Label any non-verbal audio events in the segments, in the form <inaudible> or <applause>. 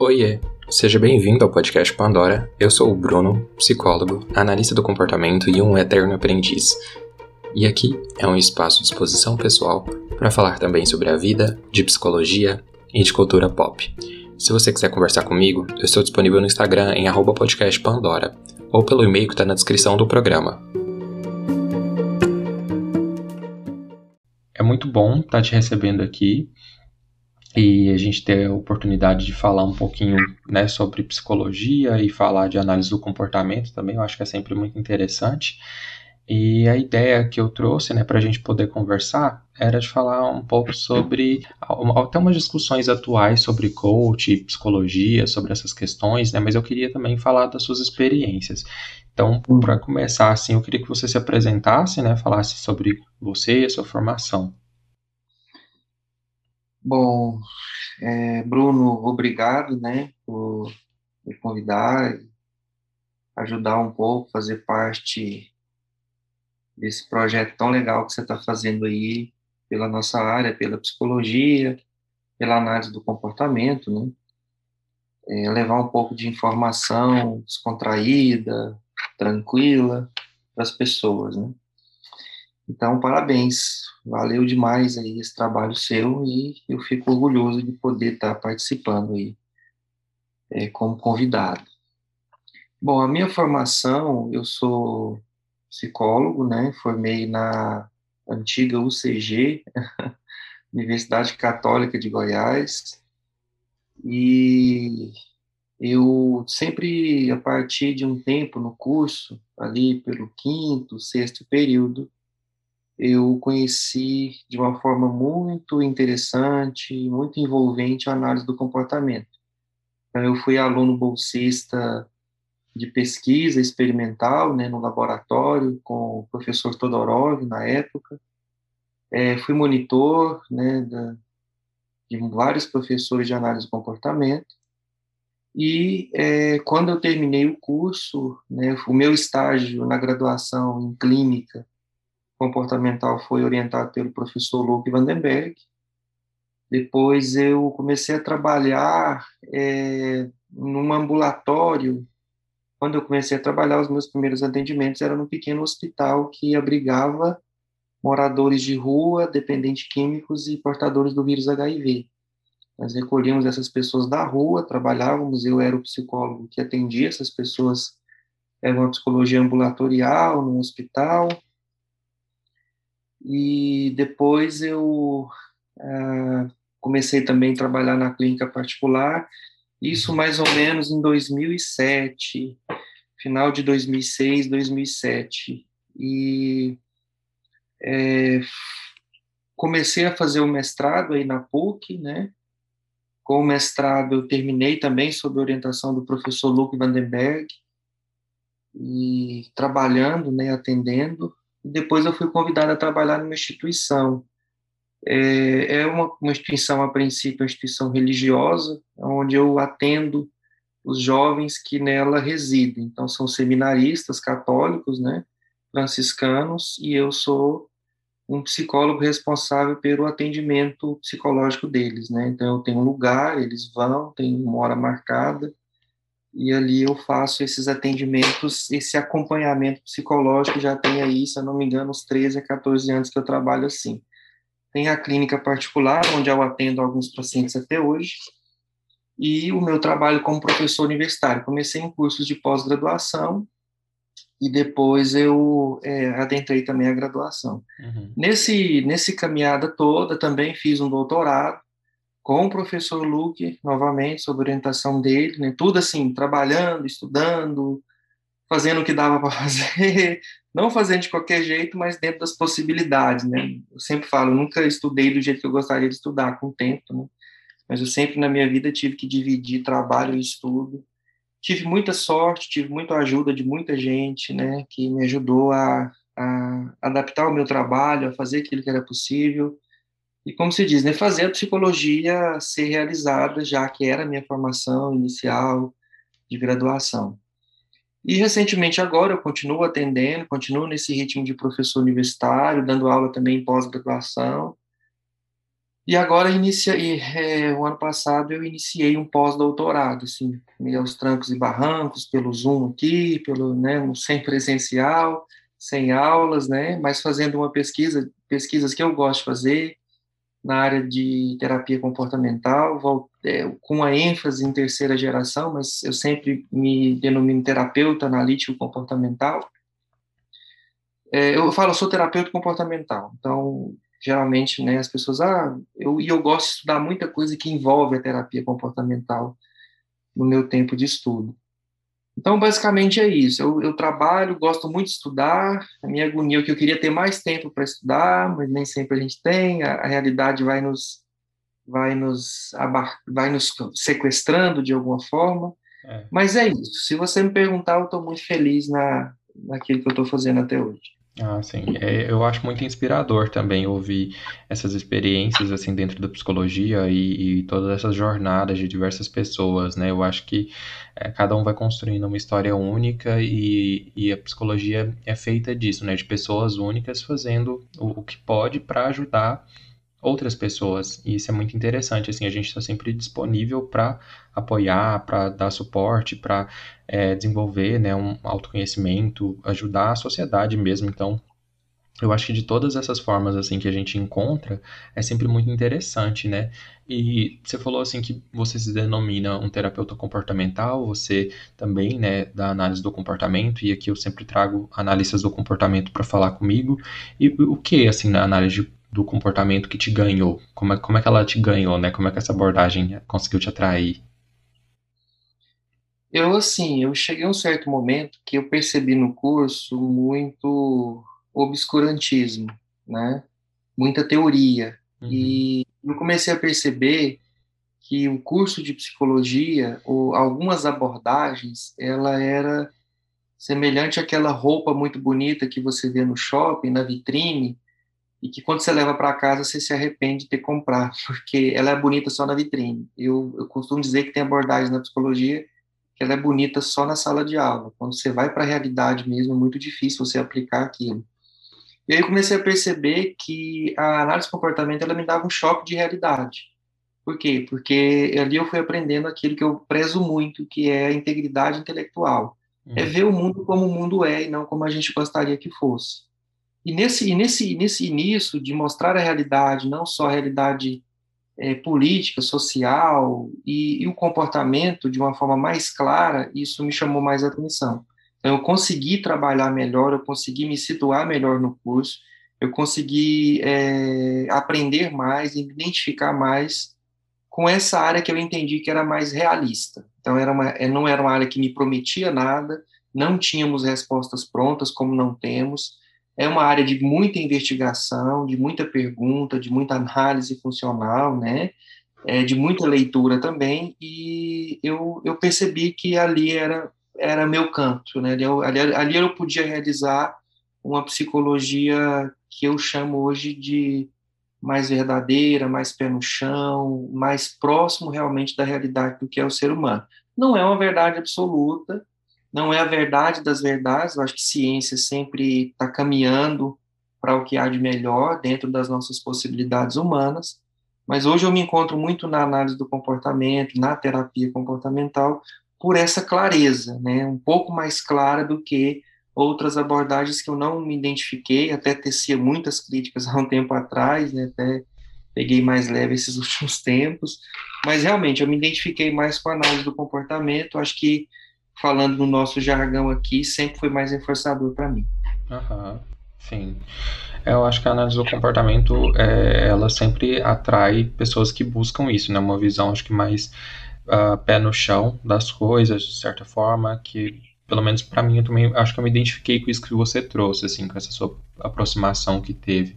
Oiê, seja bem-vindo ao podcast Pandora. Eu sou o Bruno, psicólogo, analista do comportamento e um eterno aprendiz. E aqui é um espaço de exposição pessoal para falar também sobre a vida, de psicologia e de cultura pop. Se você quiser conversar comigo, eu estou disponível no Instagram em podcastpandora ou pelo e-mail que está na descrição do programa. É muito bom estar te recebendo aqui e a gente ter a oportunidade de falar um pouquinho né, sobre psicologia e falar de análise do comportamento também, eu acho que é sempre muito interessante. E a ideia que eu trouxe né, para a gente poder conversar era de falar um pouco sobre até umas discussões atuais sobre coach, psicologia, sobre essas questões, né, mas eu queria também falar das suas experiências. Então, para começar, assim, eu queria que você se apresentasse, né, falasse sobre você e a sua formação. Bom, é, Bruno, obrigado, né, por me convidar, ajudar um pouco, fazer parte desse projeto tão legal que você está fazendo aí pela nossa área, pela psicologia, pela análise do comportamento, né? É, levar um pouco de informação descontraída, tranquila para as pessoas, né? Então, parabéns, valeu demais aí esse trabalho seu e eu fico orgulhoso de poder estar participando aí é, como convidado. Bom, a minha formação, eu sou psicólogo, né, formei na antiga UCG, <laughs> Universidade Católica de Goiás, e eu sempre, a partir de um tempo no curso, ali pelo quinto, sexto período, eu conheci de uma forma muito interessante, muito envolvente a análise do comportamento. Então, eu fui aluno bolsista de pesquisa experimental, né, no laboratório, com o professor Todorov, na época. É, fui monitor, né, da, de vários professores de análise do comportamento. E é, quando eu terminei o curso, né, o meu estágio na graduação em clínica comportamental foi orientado pelo professor Luke Vandenberg. Depois eu comecei a trabalhar é, num ambulatório. Quando eu comecei a trabalhar, os meus primeiros atendimentos eram num pequeno hospital que abrigava moradores de rua, dependentes químicos e portadores do vírus HIV. Nós recolhíamos essas pessoas da rua, trabalhávamos, eu era o psicólogo que atendia essas pessoas, era uma psicologia ambulatorial no hospital, e depois eu uh, comecei também a trabalhar na clínica particular, isso mais ou menos em 2007, final de 2006, 2007. E é, comecei a fazer o mestrado aí na PUC, né? Com o mestrado eu terminei também sob orientação do professor Luke Vandenberg, e trabalhando, né, atendendo depois eu fui convidado a trabalhar numa instituição. É, é uma, uma instituição, a princípio, uma instituição religiosa, onde eu atendo os jovens que nela residem. Então, são seminaristas católicos, né, franciscanos, e eu sou um psicólogo responsável pelo atendimento psicológico deles, né? Então, eu tenho um lugar, eles vão, tem uma hora marcada, e ali eu faço esses atendimentos, esse acompanhamento psicológico, já tem aí, se eu não me engano, uns 13 a 14 anos que eu trabalho assim. Tem a clínica particular, onde eu atendo alguns pacientes até hoje, e o meu trabalho como professor universitário. Comecei em cursos de pós-graduação, e depois eu é, adentrei também a graduação. Uhum. Nesse, nesse caminhada toda, também fiz um doutorado, com o professor Luke, novamente, sob orientação dele, né? tudo assim, trabalhando, estudando, fazendo o que dava <laughs> para fazer, não fazendo de qualquer jeito, mas dentro das possibilidades, né? Eu sempre falo, nunca estudei do jeito que eu gostaria de estudar, com o tempo, né? Mas eu sempre na minha vida tive que dividir trabalho e estudo. Tive muita sorte, tive muita ajuda de muita gente, né? Que me ajudou a, a adaptar o meu trabalho, a fazer aquilo que era possível e como se diz, né, fazer a psicologia ser realizada, já que era a minha formação inicial de graduação. E recentemente agora eu continuo atendendo, continuo nesse ritmo de professor universitário, dando aula também em pós-graduação. E agora, inicia, é, o ano passado, eu iniciei um pós-doutorado, assim, meio aos trancos e barrancos, pelo Zoom aqui, pelo, né, sem presencial, sem aulas, né, mas fazendo uma pesquisa, pesquisas que eu gosto de fazer, na área de terapia comportamental, é, com a ênfase em terceira geração, mas eu sempre me denomino terapeuta analítico comportamental. É, eu falo, eu sou terapeuta comportamental, então, geralmente, né, as pessoas, ah, eu, e eu gosto de estudar muita coisa que envolve a terapia comportamental no meu tempo de estudo. Então, basicamente é isso. Eu, eu, trabalho, gosto muito de estudar. A minha agonia é que eu queria ter mais tempo para estudar, mas nem sempre a gente tem. A, a realidade vai nos vai nos abar, vai nos sequestrando de alguma forma. É. Mas é isso. Se você me perguntar, eu estou muito feliz na naquilo que eu estou fazendo até hoje. Ah, sim. É, eu acho muito inspirador também ouvir essas experiências assim dentro da psicologia e, e todas essas jornadas de diversas pessoas, né? Eu acho que é, cada um vai construindo uma história única e, e a psicologia é feita disso, né? De pessoas únicas fazendo o, o que pode para ajudar outras pessoas. E isso é muito interessante, assim, a gente está sempre disponível para apoiar, para dar suporte, para é, desenvolver né, um autoconhecimento, ajudar a sociedade mesmo. Então, eu acho que de todas essas formas assim que a gente encontra é sempre muito interessante, né? E você falou assim que você se denomina um terapeuta comportamental, você também, né, da análise do comportamento e aqui eu sempre trago analistas do comportamento para falar comigo. E o que assim na análise do comportamento que te ganhou? Como é, como é que ela te ganhou, né? Como é que essa abordagem conseguiu te atrair? Eu, assim, eu cheguei a um certo momento que eu percebi no curso muito obscurantismo, né? Muita teoria. Uhum. E eu comecei a perceber que o curso de psicologia, ou algumas abordagens, ela era semelhante àquela roupa muito bonita que você vê no shopping, na vitrine, e que quando você leva para casa você se arrepende de ter comprado, <laughs> porque ela é bonita só na vitrine. Eu, eu costumo dizer que tem abordagem na psicologia que ela é bonita só na sala de aula. Quando você vai para a realidade mesmo, é muito difícil você aplicar aquilo. E aí eu comecei a perceber que a análise de comportamento ela me dava um choque de realidade. Por quê? Porque ali eu fui aprendendo aquilo que eu prezo muito, que é a integridade intelectual. Uhum. É ver o mundo como o mundo é e não como a gente gostaria que fosse. E nesse, nesse, nesse início de mostrar a realidade, não só a realidade é, política, social e, e, o comportamento de uma forma mais clara, isso me chamou mais atenção. Então, eu consegui trabalhar melhor, eu consegui me situar melhor no curso, eu consegui é, aprender mais, identificar mais com essa área que eu entendi que era mais realista. Então, era uma, é, não era uma área que me prometia nada, não tínhamos respostas prontas, como não temos, é uma área de muita investigação, de muita pergunta, de muita análise funcional, né? É, de muita leitura também, e eu, eu percebi que ali era, era meu canto, né? Ali, ali, ali eu podia realizar uma psicologia que eu chamo hoje de mais verdadeira, mais pé no chão, mais próximo realmente da realidade do que é o ser humano. Não é uma verdade absoluta, não é a verdade das verdades, eu acho que ciência sempre está caminhando para o que há de melhor dentro das nossas possibilidades humanas, mas hoje eu me encontro muito na análise do comportamento, na terapia comportamental, por essa clareza, né, um pouco mais clara do que outras abordagens que eu não me identifiquei, até tecia muitas críticas há um tempo atrás, né, até peguei mais leve esses <laughs> últimos tempos, mas realmente eu me identifiquei mais com a análise do comportamento, acho que falando no nosso jargão aqui, sempre foi mais reforçador para mim. Uhum, sim. É, eu acho que a análise do comportamento, é, ela sempre atrai pessoas que buscam isso, né? Uma visão, acho que mais uh, pé no chão das coisas, de certa forma, que pelo menos para mim, eu também acho que eu me identifiquei com isso que você trouxe, assim, com essa sua aproximação que teve.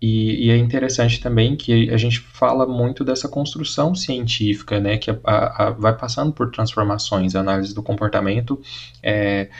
E, e é interessante também que a gente fala muito dessa construção científica, né, que a, a, a vai passando por transformações, análise do comportamento, é,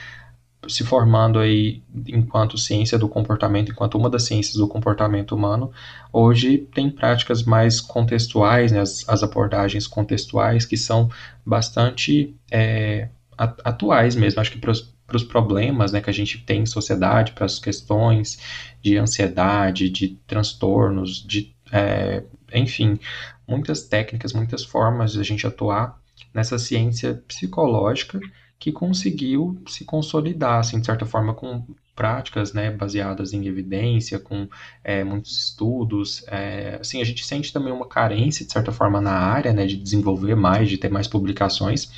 se formando aí enquanto ciência do comportamento, enquanto uma das ciências do comportamento humano, hoje tem práticas mais contextuais, né, as, as abordagens contextuais que são bastante é, atuais mesmo, acho que para os problemas né, que a gente tem em sociedade, para as questões de ansiedade, de transtornos, de é, enfim, muitas técnicas, muitas formas de a gente atuar nessa ciência psicológica que conseguiu se consolidar, assim, de certa forma, com práticas, né, baseadas em evidência, com é, muitos estudos. É, assim, a gente sente também uma carência, de certa forma, na área, né, de desenvolver mais, de ter mais publicações,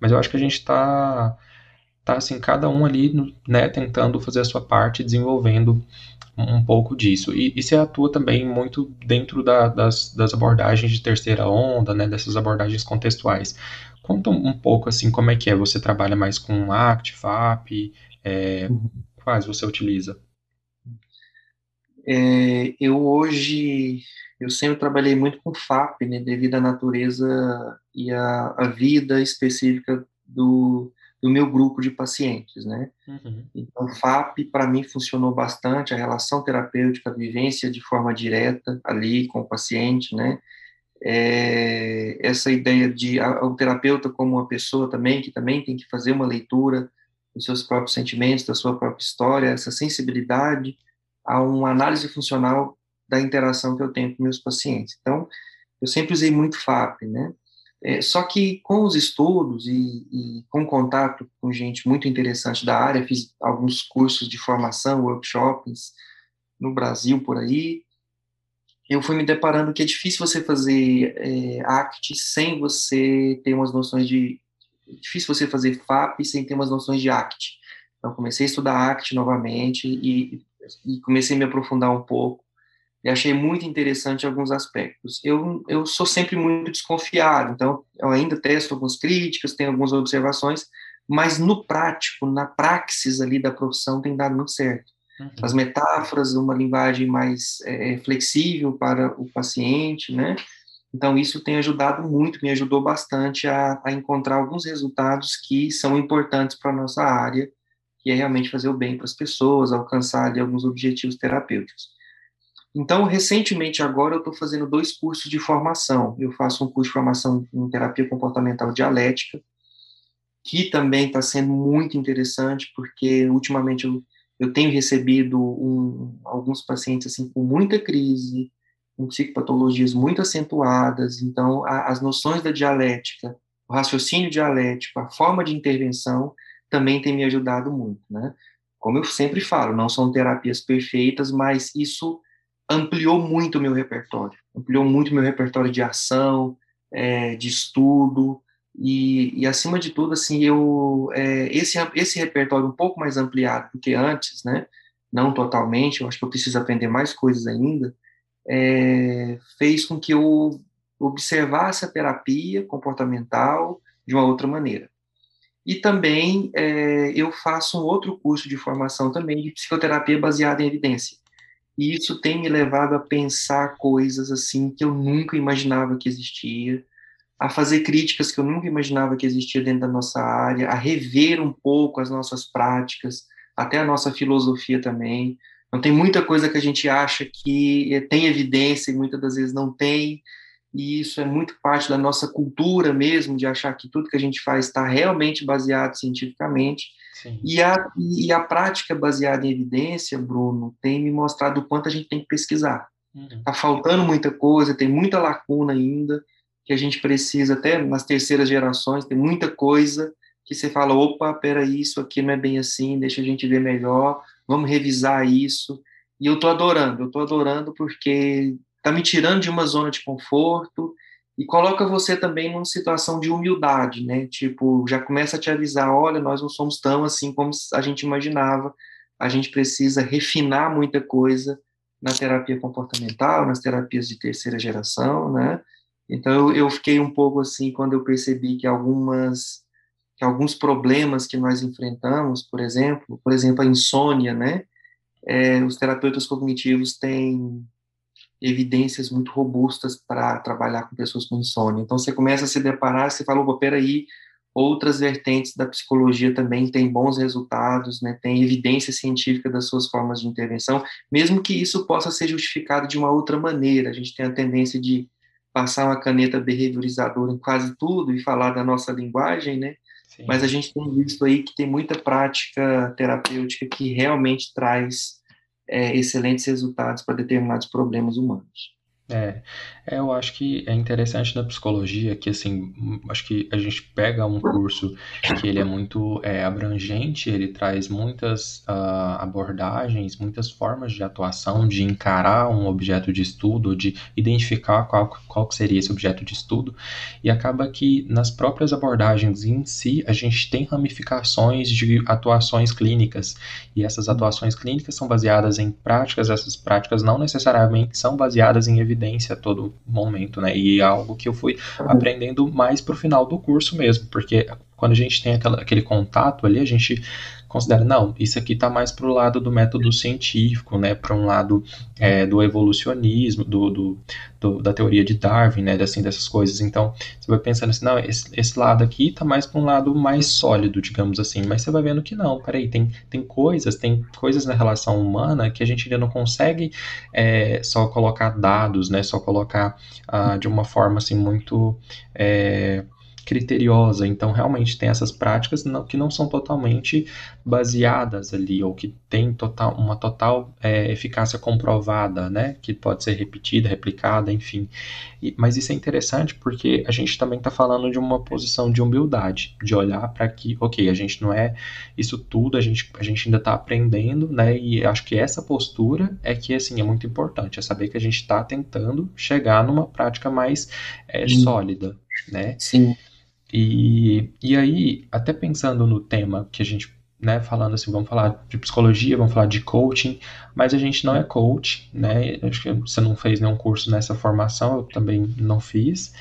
mas eu acho que a gente está, tá, assim, cada um ali, né, tentando fazer a sua parte, desenvolvendo um pouco disso. E, e você atua também muito dentro da, das, das abordagens de terceira onda, né, dessas abordagens contextuais. Conta um, pouco, assim, como é que é, você trabalha mais com ACT, FAP, é, uhum. quais você utiliza? É, eu hoje, eu sempre trabalhei muito com FAP, né, devido à natureza e à, à vida específica do, do meu grupo de pacientes, né? Uhum. Então, FAP para mim funcionou bastante, a relação terapêutica, a vivência de forma direta ali com o paciente, né? É, essa ideia de a, o terapeuta como uma pessoa também que também tem que fazer uma leitura dos seus próprios sentimentos, da sua própria história, essa sensibilidade a uma análise funcional da interação que eu tenho com meus pacientes. Então, eu sempre usei muito FAP, né? É, só que com os estudos e, e, com contato com gente muito interessante da área, fiz alguns cursos de formação, workshops no Brasil por aí, eu fui me deparando que é difícil você fazer é, ACT sem você ter umas noções de. É difícil você fazer FAP sem ter umas noções de ACT. Então, comecei a estudar ACT novamente e, e comecei a me aprofundar um pouco e achei muito interessante alguns aspectos. Eu, eu sou sempre muito desconfiado, então eu ainda testo algumas críticas, tenho algumas observações, mas no prático, na praxis ali da profissão, tem dado muito certo. Uhum. As metáforas, uma linguagem mais é, é, flexível para o paciente, né? Então, isso tem ajudado muito, me ajudou bastante a, a encontrar alguns resultados que são importantes para a nossa área, que é realmente fazer o bem para as pessoas, alcançar ali, alguns objetivos terapêuticos. Então, recentemente, agora, eu estou fazendo dois cursos de formação. Eu faço um curso de formação em terapia comportamental dialética, que também está sendo muito interessante, porque ultimamente eu, eu tenho recebido um, alguns pacientes assim com muita crise, com psicopatologias muito acentuadas. Então, a, as noções da dialética, o raciocínio dialético, a forma de intervenção também tem me ajudado muito, né? Como eu sempre falo, não são terapias perfeitas, mas isso ampliou muito o meu repertório, ampliou muito o meu repertório de ação, é, de estudo, e, e, acima de tudo, assim, eu, é, esse, esse repertório um pouco mais ampliado do que antes, né, não totalmente, eu acho que eu preciso aprender mais coisas ainda, é, fez com que eu observasse a terapia comportamental de uma outra maneira. E também é, eu faço um outro curso de formação também de psicoterapia baseada em evidência. E isso tem me levado a pensar coisas assim que eu nunca imaginava que existia, a fazer críticas que eu nunca imaginava que existia dentro da nossa área, a rever um pouco as nossas práticas, até a nossa filosofia também. Não tem muita coisa que a gente acha que eh, tem evidência e muitas das vezes não tem, e isso é muito parte da nossa cultura mesmo, de achar que tudo que a gente faz está realmente baseado cientificamente. E a, e a prática baseada em evidência, Bruno, tem me mostrado o quanto a gente tem que pesquisar. Está uhum. Tá faltando muita coisa, tem muita lacuna ainda, que a gente precisa, até nas terceiras gerações, tem muita coisa que você fala, opa, peraí, isso aqui não é bem assim, deixa a gente ver melhor, vamos revisar isso. E eu estou adorando, eu estou adorando porque está me tirando de uma zona de conforto, e coloca você também numa situação de humildade, né? Tipo, já começa a te avisar, olha, nós não somos tão assim como a gente imaginava. A gente precisa refinar muita coisa na terapia comportamental, nas terapias de terceira geração, né? Então eu, fiquei um pouco assim quando eu percebi que algumas que alguns problemas que nós enfrentamos, por exemplo, por exemplo a insônia, né? É, os terapeutas cognitivos têm evidências muito robustas para trabalhar com pessoas com insônia. Então, você começa a se deparar, você fala, opa, peraí, outras vertentes da psicologia também têm bons resultados, né, tem evidência científica das suas formas de intervenção, mesmo que isso possa ser justificado de uma outra maneira. A gente tem a tendência de passar uma caneta behaviorizadora em quase tudo e falar da nossa linguagem, né? Sim. Mas a gente tem visto aí que tem muita prática terapêutica que realmente traz é, excelentes resultados para determinados problemas humanos. É, é, eu acho que é interessante na psicologia que, assim, acho que a gente pega um curso que ele é muito é, abrangente, ele traz muitas uh, abordagens, muitas formas de atuação, de encarar um objeto de estudo, de identificar qual, qual seria esse objeto de estudo, e acaba que nas próprias abordagens em si, a gente tem ramificações de atuações clínicas, e essas atuações clínicas são baseadas em práticas, essas práticas não necessariamente são baseadas em evidências evidência a todo momento, né? E é algo que eu fui aprendendo mais pro final do curso mesmo, porque quando a gente tem aquela, aquele contato ali, a gente considera, não, isso aqui está mais para o lado do método científico, né, para um lado é, do evolucionismo, do, do, do, da teoria de Darwin, né, assim, dessas coisas. Então, você vai pensando assim, não, esse, esse lado aqui está mais para um lado mais sólido, digamos assim, mas você vai vendo que não, peraí, tem, tem coisas, tem coisas na relação humana que a gente ainda não consegue é, só colocar dados, né, só colocar ah, de uma forma, assim, muito... É, criteriosa. Então, realmente tem essas práticas não, que não são totalmente baseadas ali, ou que tem total, uma total é, eficácia comprovada, né? Que pode ser repetida, replicada, enfim. E, mas isso é interessante porque a gente também está falando de uma posição de humildade, de olhar para que, ok, a gente não é isso tudo, a gente, a gente ainda está aprendendo, né? E acho que essa postura é que, assim, é muito importante, é saber que a gente está tentando chegar numa prática mais é, sólida, né? Sim. E, e aí, até pensando no tema que a gente, né, falando assim, vamos falar de psicologia, vamos falar de coaching, mas a gente não é coach, né? Acho que você não fez nenhum curso nessa formação, eu também não fiz.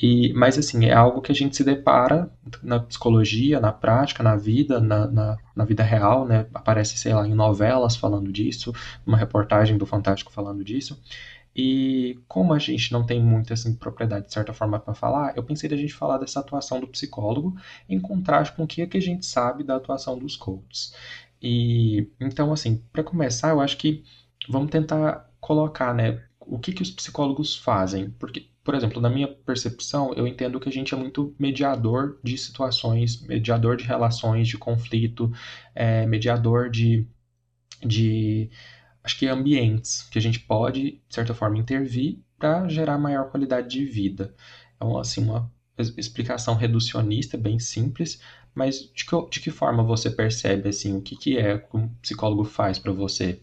E, mas assim, é algo que a gente se depara na psicologia, na prática, na vida, na, na, na, vida real, né? Aparece, sei lá, em novelas falando disso, uma reportagem do Fantástico falando disso. E como a gente não tem muita assim, propriedade, de certa forma, para falar, eu pensei da gente falar dessa atuação do psicólogo em contraste com o que, é que a gente sabe da atuação dos coaches. E então, assim, para começar, eu acho que vamos tentar colocar, né, o que, que os psicólogos fazem. Porque, por exemplo, na minha percepção, eu entendo que a gente é muito mediador de situações, mediador de relações, de conflito, é, mediador de, de acho que ambientes que a gente pode, de certa forma, intervir para gerar maior qualidade de vida. É uma, assim, uma explicação reducionista, bem simples, mas de que, de que forma você percebe assim, o que, que é que um psicólogo faz para você?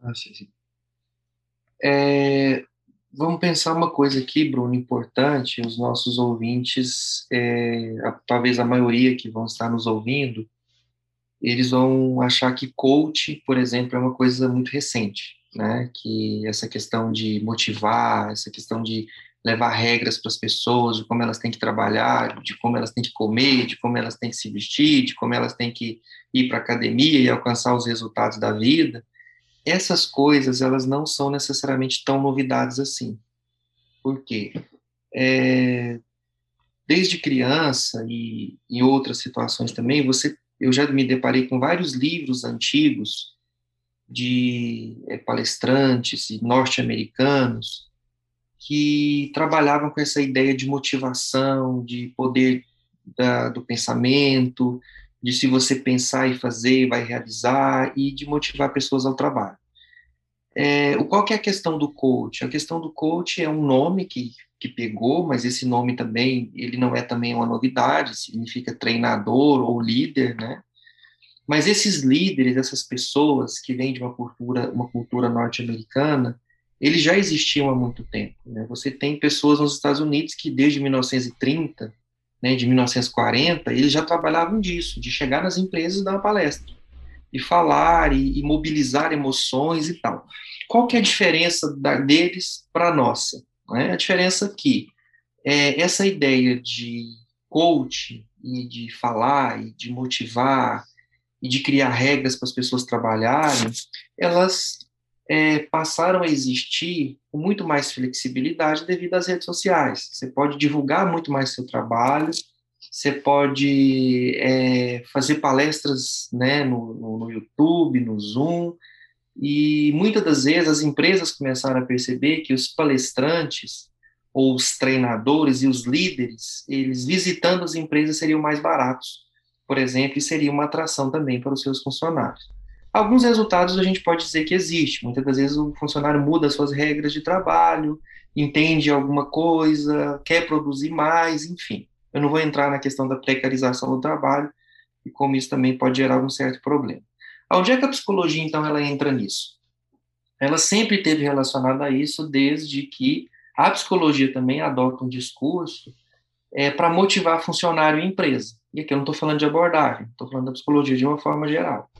Ah, sim, sim. É, vamos pensar uma coisa aqui, Bruno, importante, os nossos ouvintes, é, talvez a maioria que vão estar nos ouvindo, eles vão achar que coach, por exemplo, é uma coisa muito recente, né? Que essa questão de motivar, essa questão de levar regras para as pessoas, de como elas têm que trabalhar, de como elas têm que comer, de como elas têm que se vestir, de como elas têm que ir para a academia e alcançar os resultados da vida. Essas coisas, elas não são necessariamente tão novidades assim. Por quê? É, desde criança e em outras situações também, você eu já me deparei com vários livros antigos de é, palestrantes norte-americanos que trabalhavam com essa ideia de motivação, de poder da, do pensamento, de se você pensar e fazer, vai realizar, e de motivar pessoas ao trabalho. É, qual que é a questão do coach? A questão do coach é um nome que, que pegou, mas esse nome também, ele não é também uma novidade, significa treinador ou líder, né? Mas esses líderes, essas pessoas que vêm de uma cultura, uma cultura norte-americana, eles já existiam há muito tempo. Né? Você tem pessoas nos Estados Unidos que desde 1930, né, de 1940, eles já trabalhavam disso, de chegar nas empresas e dar uma palestra e falar e, e mobilizar emoções e tal. Qual que é a diferença da, deles para a nossa? Né? A diferença aqui é essa ideia de coach e de falar e de motivar e de criar regras para as pessoas trabalharem, elas é, passaram a existir com muito mais flexibilidade devido às redes sociais. Você pode divulgar muito mais seu trabalho, você pode é, fazer palestras né, no, no, no, YouTube, no Zoom, e muitas das vezes as empresas começaram a perceber que os palestrantes, ou os treinadores e os líderes, eles visitando as empresas seriam mais baratos, por exemplo, e seria uma atração também para os seus funcionários. Alguns resultados a gente pode dizer que existe. Muitas das vezes o funcionário muda suas regras de trabalho, entende alguma coisa, quer produzir mais, enfim. Eu não vou entrar na questão da precarização do trabalho e como isso também pode gerar algum certo problema. Onde é que a psicologia, então, ela entra nisso? Ela sempre teve relacionada a isso desde que a psicologia também adota um discurso é, para motivar funcionário e empresa. E aqui eu não estou falando de abordagem, estou falando da psicologia de uma forma geral.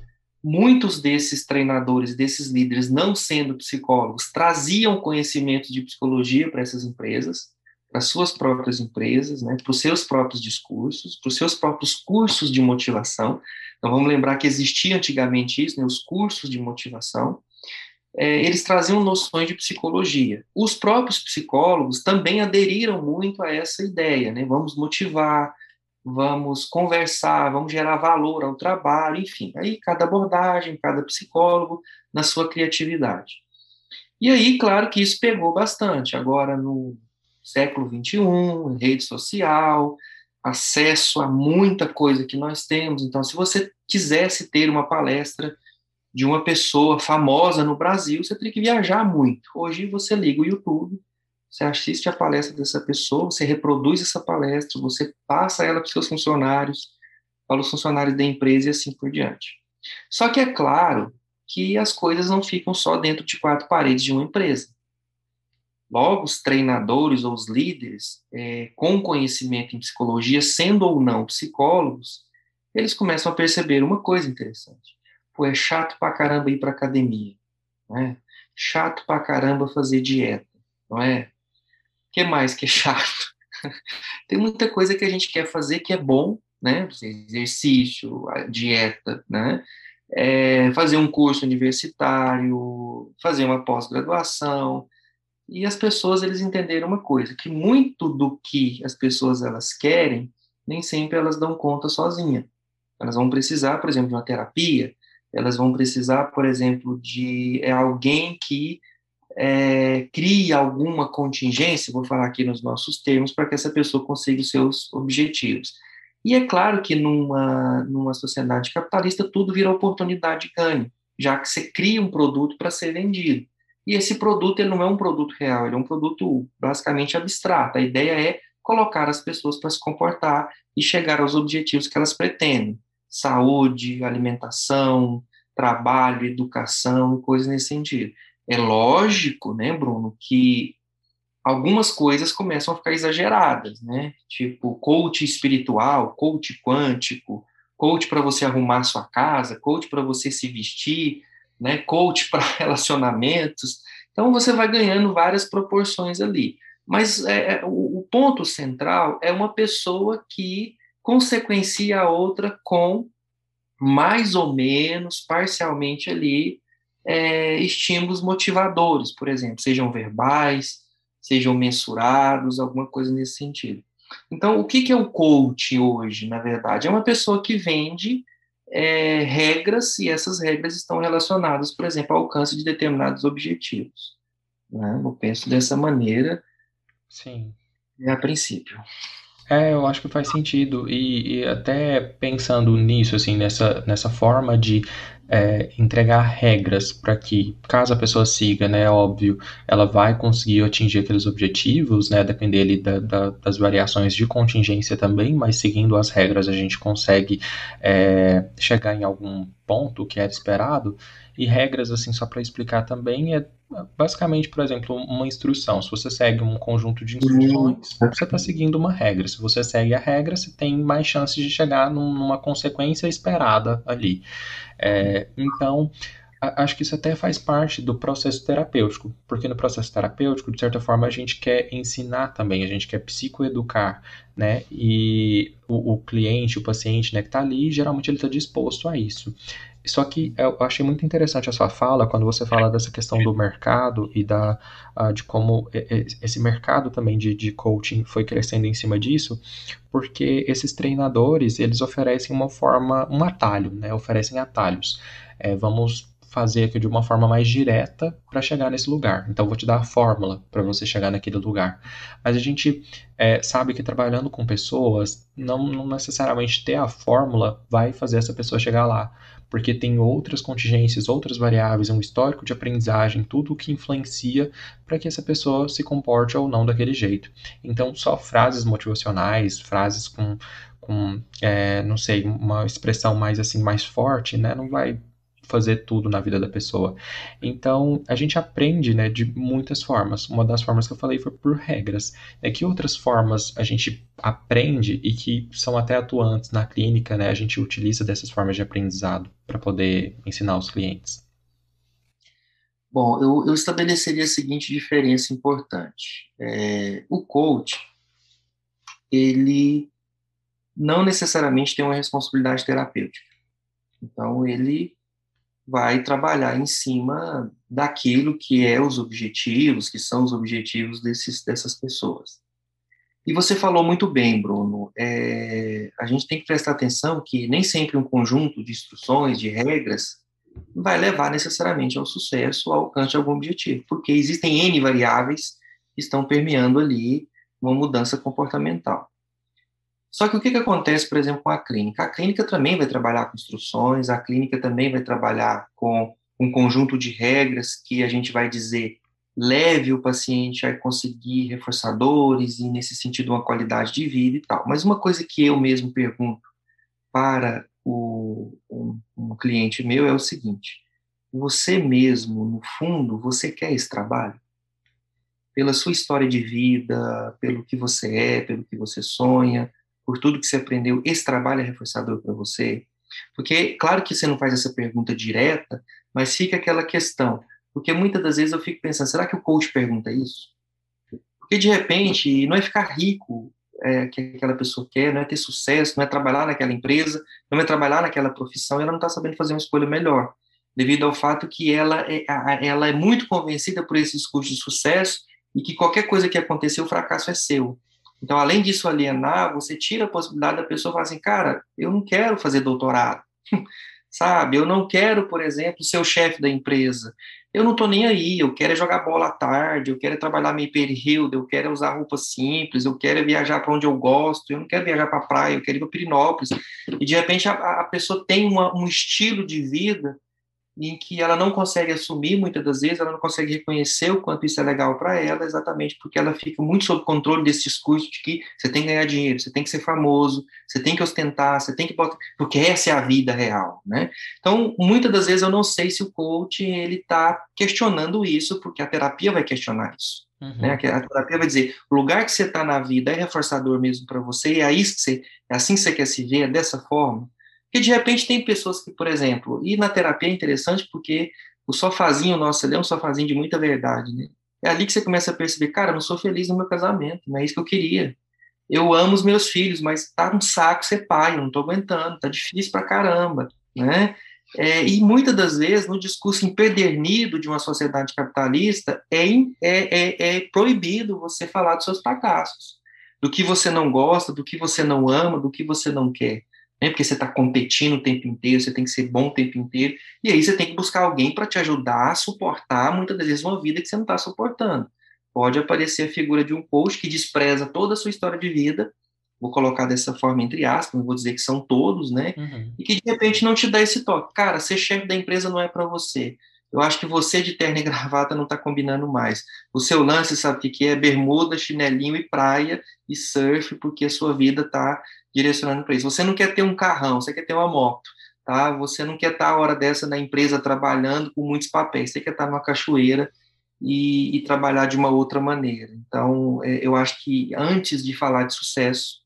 Muitos desses treinadores, desses líderes, não sendo psicólogos, traziam conhecimento de psicologia para essas empresas, para suas próprias empresas, né, para os seus próprios discursos, para os seus próprios cursos de motivação. Então, vamos lembrar que existia antigamente isso, né, os cursos de motivação é, eles traziam noções de psicologia. Os próprios psicólogos também aderiram muito a essa ideia, né? Vamos motivar, vamos conversar, vamos gerar valor ao trabalho, enfim. Aí cada abordagem, cada psicólogo na sua criatividade. E aí, claro que isso pegou bastante. Agora, no século XXI, rede social, acesso a muita coisa que nós temos. Então, se você quisesse ter uma palestra de uma pessoa famosa no Brasil, você teria que viajar muito. Hoje você liga o YouTube, você assiste a palestra dessa pessoa, você reproduz essa palestra, você passa ela para os seus funcionários, para os funcionários da empresa e assim por diante. Só que é claro que as coisas não ficam só dentro de quatro paredes de uma empresa. Logo, os treinadores ou os líderes é, com conhecimento em psicologia, sendo ou não psicólogos, eles começam a perceber uma coisa interessante Pô, é chato pra caramba ir pra academia, né? Chato pra caramba fazer dieta, não é? O que mais que é chato? <laughs> Tem muita coisa que a gente quer fazer que é bom, né? Exercício, dieta, né? É, fazer um curso universitário, fazer uma pós-graduação. E as pessoas, eles entenderam uma coisa, que muito do que as pessoas elas querem, nem sempre elas dão conta sozinha. Elas vão precisar, por exemplo, de uma terapia, elas vão precisar, por exemplo, de é, alguém que é, crie alguma contingência, vou falar aqui nos nossos termos, para que essa pessoa consiga os seus objetivos. E é claro que numa, numa sociedade capitalista tudo vira oportunidade de ganho, já que você cria um produto para ser vendido. E esse produto ele não é um produto real, ele é um produto basicamente abstrato. A ideia é colocar as pessoas para se comportar e chegar aos objetivos que elas pretendem saúde, alimentação, trabalho, educação, coisas nesse sentido. É lógico, né, Bruno, que algumas coisas começam a ficar exageradas, né? Tipo, coach espiritual, coach quântico, coach para você arrumar sua casa, coach para você se vestir, né? Coach <laughs> para relacionamentos. Então você vai ganhando várias proporções ali. Mas é, é, o, o ponto central é uma pessoa que consequencia a outra com mais ou menos, parcialmente ali, é, estímulos motivadores, por exemplo, sejam verbais, sejam mensurados, alguma coisa nesse sentido. Então, o que, que é o coach hoje, na verdade? É uma pessoa que vende é, regras e essas regras estão relacionadas, por exemplo, ao alcance de determinados objetivos. Né? Eu penso dessa maneira. Sim. A princípio. É, eu acho que faz sentido. E, e até pensando nisso, assim, nessa, nessa forma de é, entregar regras para que, caso a pessoa siga, né, óbvio, ela vai conseguir atingir aqueles objetivos, né, depender ali da, da, das variações de contingência também, mas seguindo as regras a gente consegue é, chegar em algum ponto que era esperado. E regras, assim, só para explicar também, é basicamente, por exemplo, uma instrução. Se você segue um conjunto de instruções, você está seguindo uma regra. Se você segue a regra, você tem mais chances de chegar numa consequência esperada ali. É, então, acho que isso até faz parte do processo terapêutico, porque no processo terapêutico, de certa forma, a gente quer ensinar também, a gente quer psicoeducar, né? E o, o cliente, o paciente, né, que está ali, geralmente ele está disposto a isso. Só que eu achei muito interessante a sua fala quando você fala dessa questão do mercado e da, uh, de como esse mercado também de, de coaching foi crescendo em cima disso, porque esses treinadores eles oferecem uma forma, um atalho, né? Oferecem atalhos. É, vamos fazer aqui de uma forma mais direta para chegar nesse lugar. Então, vou te dar a fórmula para você chegar naquele lugar. Mas a gente é, sabe que trabalhando com pessoas, não, não necessariamente ter a fórmula vai fazer essa pessoa chegar lá porque tem outras contingências, outras variáveis, um histórico de aprendizagem, tudo o que influencia para que essa pessoa se comporte ou não daquele jeito. Então, só frases motivacionais, frases com, com é, não sei, uma expressão mais assim, mais forte, né, não vai fazer tudo na vida da pessoa. Então, a gente aprende, né, de muitas formas. Uma das formas que eu falei foi por regras. É que outras formas a gente aprende e que são até atuantes na clínica, né, a gente utiliza dessas formas de aprendizado para poder ensinar os clientes. Bom, eu, eu estabeleceria a seguinte diferença importante. É, o coach, ele não necessariamente tem uma responsabilidade terapêutica. Então, ele vai trabalhar em cima daquilo que é os objetivos, que são os objetivos desses, dessas pessoas. E você falou muito bem, Bruno, é, a gente tem que prestar atenção que nem sempre um conjunto de instruções, de regras, vai levar necessariamente ao sucesso, ao alcance de algum objetivo, porque existem N variáveis que estão permeando ali uma mudança comportamental. Só que o que, que acontece, por exemplo, com a clínica? A clínica também vai trabalhar com instruções, a clínica também vai trabalhar com um conjunto de regras que a gente vai dizer leve o paciente a conseguir reforçadores e, nesse sentido, uma qualidade de vida e tal. Mas uma coisa que eu mesmo pergunto para o, um, um cliente meu é o seguinte: você mesmo, no fundo, você quer esse trabalho? Pela sua história de vida, pelo que você é, pelo que você sonha, por tudo que você aprendeu, esse trabalho é reforçador para você? Porque, claro que você não faz essa pergunta direta, mas fica aquela questão. Porque muitas das vezes eu fico pensando, será que o coach pergunta isso? Porque, de repente, não é ficar rico é, que aquela pessoa quer, não é ter sucesso, não é trabalhar naquela empresa, não é trabalhar naquela profissão, ela não está sabendo fazer uma escolha melhor, devido ao fato que ela é, ela é muito convencida por esse discurso de sucesso e que qualquer coisa que acontecer, o fracasso é seu. Então, além disso alienar, você tira a possibilidade da pessoa falar assim, cara, eu não quero fazer doutorado, <laughs> sabe? Eu não quero, por exemplo, ser o chefe da empresa. Eu não estou nem aí, eu quero é jogar bola à tarde, eu quero é trabalhar meio período, eu quero é usar roupa simples, eu quero viajar para onde eu gosto, eu não quero viajar para a praia, eu quero ir para Pirinópolis. E, de repente, a, a pessoa tem uma, um estilo de vida em que ela não consegue assumir muitas das vezes, ela não consegue reconhecer o quanto isso é legal para ela, exatamente porque ela fica muito sob controle desse discurso de que você tem que ganhar dinheiro, você tem que ser famoso, você tem que ostentar, você tem que botar, porque essa é a vida real, né? Então, muitas das vezes eu não sei se o coach ele está questionando isso, porque a terapia vai questionar isso. Uhum. Né? A terapia vai dizer, o lugar que você está na vida é reforçador mesmo para você, e é, isso que você, é assim que você quer se ver, é dessa forma. Porque de repente tem pessoas que, por exemplo, e na terapia é interessante porque o sofazinho nosso ali é um sofazinho de muita verdade, né? É ali que você começa a perceber, cara, eu não sou feliz no meu casamento, não é isso que eu queria. Eu amo os meus filhos, mas tá um saco ser pai, eu não tô aguentando, tá difícil pra caramba, né? É, e muitas das vezes, no discurso empedernido de uma sociedade capitalista, é, é, é, é proibido você falar dos seus fracassos, do que você não gosta, do que você não ama, do que você não quer né? Porque você está competindo o tempo inteiro, você tem que ser bom o tempo inteiro, e aí você tem que buscar alguém para te ajudar a suportar muitas das vezes uma vida que você não está suportando. Pode aparecer a figura de um coach que despreza toda a sua história de vida, vou colocar dessa forma entre aspas, não vou dizer que são todos, né? Uhum. E que de repente não te dá esse toque. Cara, ser chefe da empresa não é para você. Eu acho que você de terno e gravata não está combinando mais. O seu lance, sabe o que, é? Bermuda, chinelinho e praia e surf, porque a sua vida está direcionando para isso. Você não quer ter um carrão, você quer ter uma moto, tá? Você não quer estar a hora dessa na empresa trabalhando com muitos papéis, você quer estar numa cachoeira e, e trabalhar de uma outra maneira. Então, é, eu acho que antes de falar de sucesso,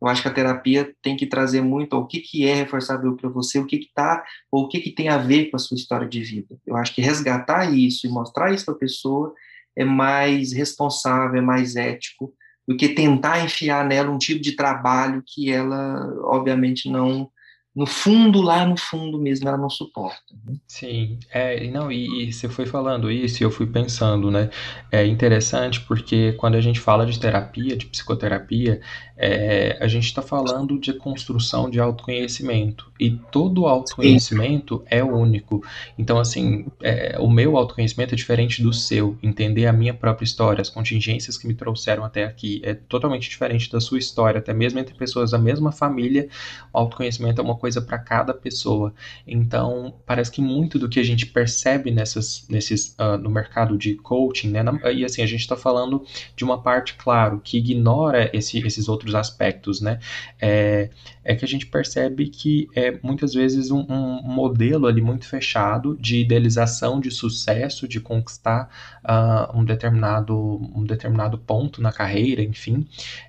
eu acho que a terapia tem que trazer muito o que, que é reforçador para você, o que que tá, ou o que que tem a ver com a sua história de vida. Eu acho que resgatar isso e mostrar isso para a pessoa é mais responsável, é mais ético do que tentar enfiar nela um tipo de trabalho que ela, obviamente, não no fundo, lá no fundo mesmo, ela não suporta. Né? Sim, é, não, e, e, você foi falando isso e eu fui pensando, né? É interessante porque quando a gente fala de terapia, de psicoterapia, é, a gente está falando de construção de autoconhecimento. E todo autoconhecimento Sim. é único. Então, assim, é, o meu autoconhecimento é diferente do seu. Entender a minha própria história, as contingências que me trouxeram até aqui, é totalmente diferente da sua história. Até mesmo entre pessoas da mesma família, o autoconhecimento é uma coisa para cada pessoa. Então, parece que muito do que a gente percebe nessas, nesses, uh, no mercado de coaching, né? Na, e assim, a gente está falando de uma parte, claro, que ignora esse, esses outros aspectos, né? É, é que a gente percebe que é muitas vezes um, um modelo ali muito fechado de idealização de sucesso, de conquistar uh, um, determinado, um determinado ponto na carreira, enfim,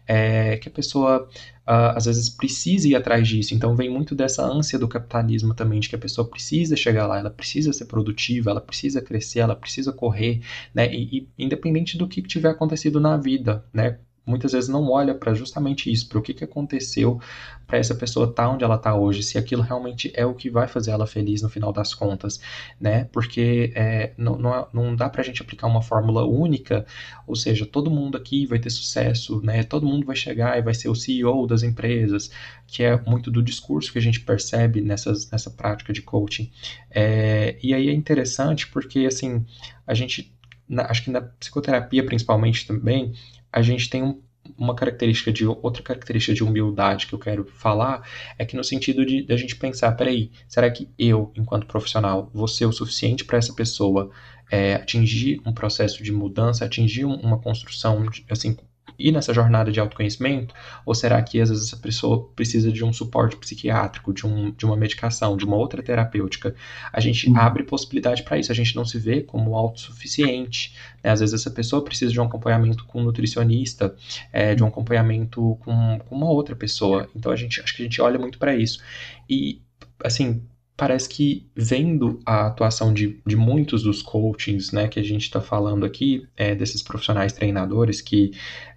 é, que a pessoa uh, às vezes precisa ir atrás disso. Então vem muito dessa ânsia do capitalismo também, de que a pessoa precisa chegar lá, ela precisa ser produtiva, ela precisa crescer, ela precisa correr, né? E, e independente do que tiver acontecido na vida, né? Muitas vezes não olha para justamente isso, para o que, que aconteceu para essa pessoa estar tá onde ela está hoje, se aquilo realmente é o que vai fazer ela feliz no final das contas, né? Porque é, não, não, não dá para a gente aplicar uma fórmula única, ou seja, todo mundo aqui vai ter sucesso, né? Todo mundo vai chegar e vai ser o CEO das empresas, que é muito do discurso que a gente percebe nessas, nessa prática de coaching. É, e aí é interessante porque, assim, a gente, na, acho que na psicoterapia principalmente também, a gente tem um, uma característica de outra característica de humildade que eu quero falar é que no sentido de, a gente pensar, peraí, será que eu, enquanto profissional, vou ser o suficiente para essa pessoa é, atingir um processo de mudança, atingir uma construção assim ir nessa jornada de autoconhecimento? Ou será que às vezes essa pessoa precisa de um suporte psiquiátrico, de, um, de uma medicação, de uma outra terapêutica? A gente uhum. abre possibilidade para isso, a gente não se vê como autossuficiente. Né? Às vezes essa pessoa precisa de um acompanhamento com um nutricionista, é, de um acompanhamento com, com uma outra pessoa. Então a gente acho que a gente olha muito para isso. E assim, parece que vendo a atuação de, de muitos dos coachings né, que a gente está falando aqui, é, desses profissionais treinadores que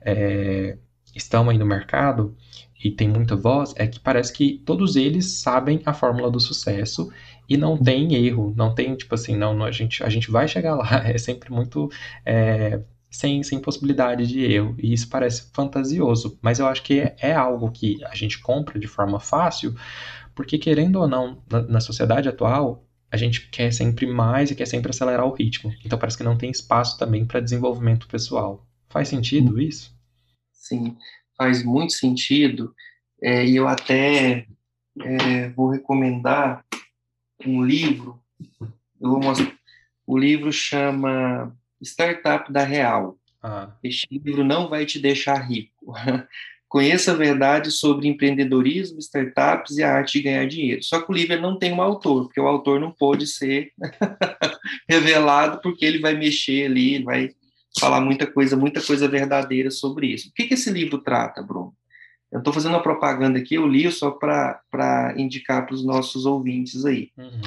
é, estão aí no mercado e tem muita voz, é que parece que todos eles sabem a fórmula do sucesso e não tem erro, não tem tipo assim, não, não a, gente, a gente vai chegar lá, <laughs> é sempre muito é, sem, sem possibilidade de erro. E isso parece fantasioso, mas eu acho que é, é algo que a gente compra de forma fácil, porque, querendo ou não, na, na sociedade atual, a gente quer sempre mais e quer sempre acelerar o ritmo. Então parece que não tem espaço também para desenvolvimento pessoal. Faz sentido isso? Sim, faz muito sentido. É, e eu até é, vou recomendar um livro. Eu vou mostrar. O livro chama Startup da Real. Ah. Este livro não vai te deixar rico. <laughs> Conheça a verdade sobre empreendedorismo, startups e a arte de ganhar dinheiro. Só que o livro não tem um autor, porque o autor não pode ser <laughs> revelado, porque ele vai mexer ali, vai falar muita coisa, muita coisa verdadeira sobre isso. O que, que esse livro trata, Bruno? Eu estou fazendo uma propaganda aqui, eu li só para indicar para os nossos ouvintes aí. Uhum.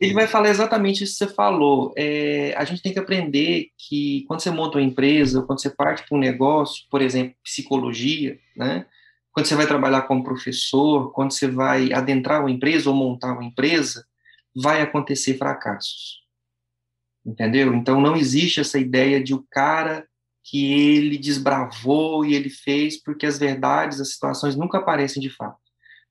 Ele vai falar exatamente isso que você falou. É, a gente tem que aprender que quando você monta uma empresa, quando você parte para um negócio, por exemplo, psicologia, né? quando você vai trabalhar como professor, quando você vai adentrar uma empresa ou montar uma empresa, vai acontecer fracassos. Entendeu? Então não existe essa ideia de o cara que ele desbravou e ele fez, porque as verdades, as situações nunca aparecem de fato.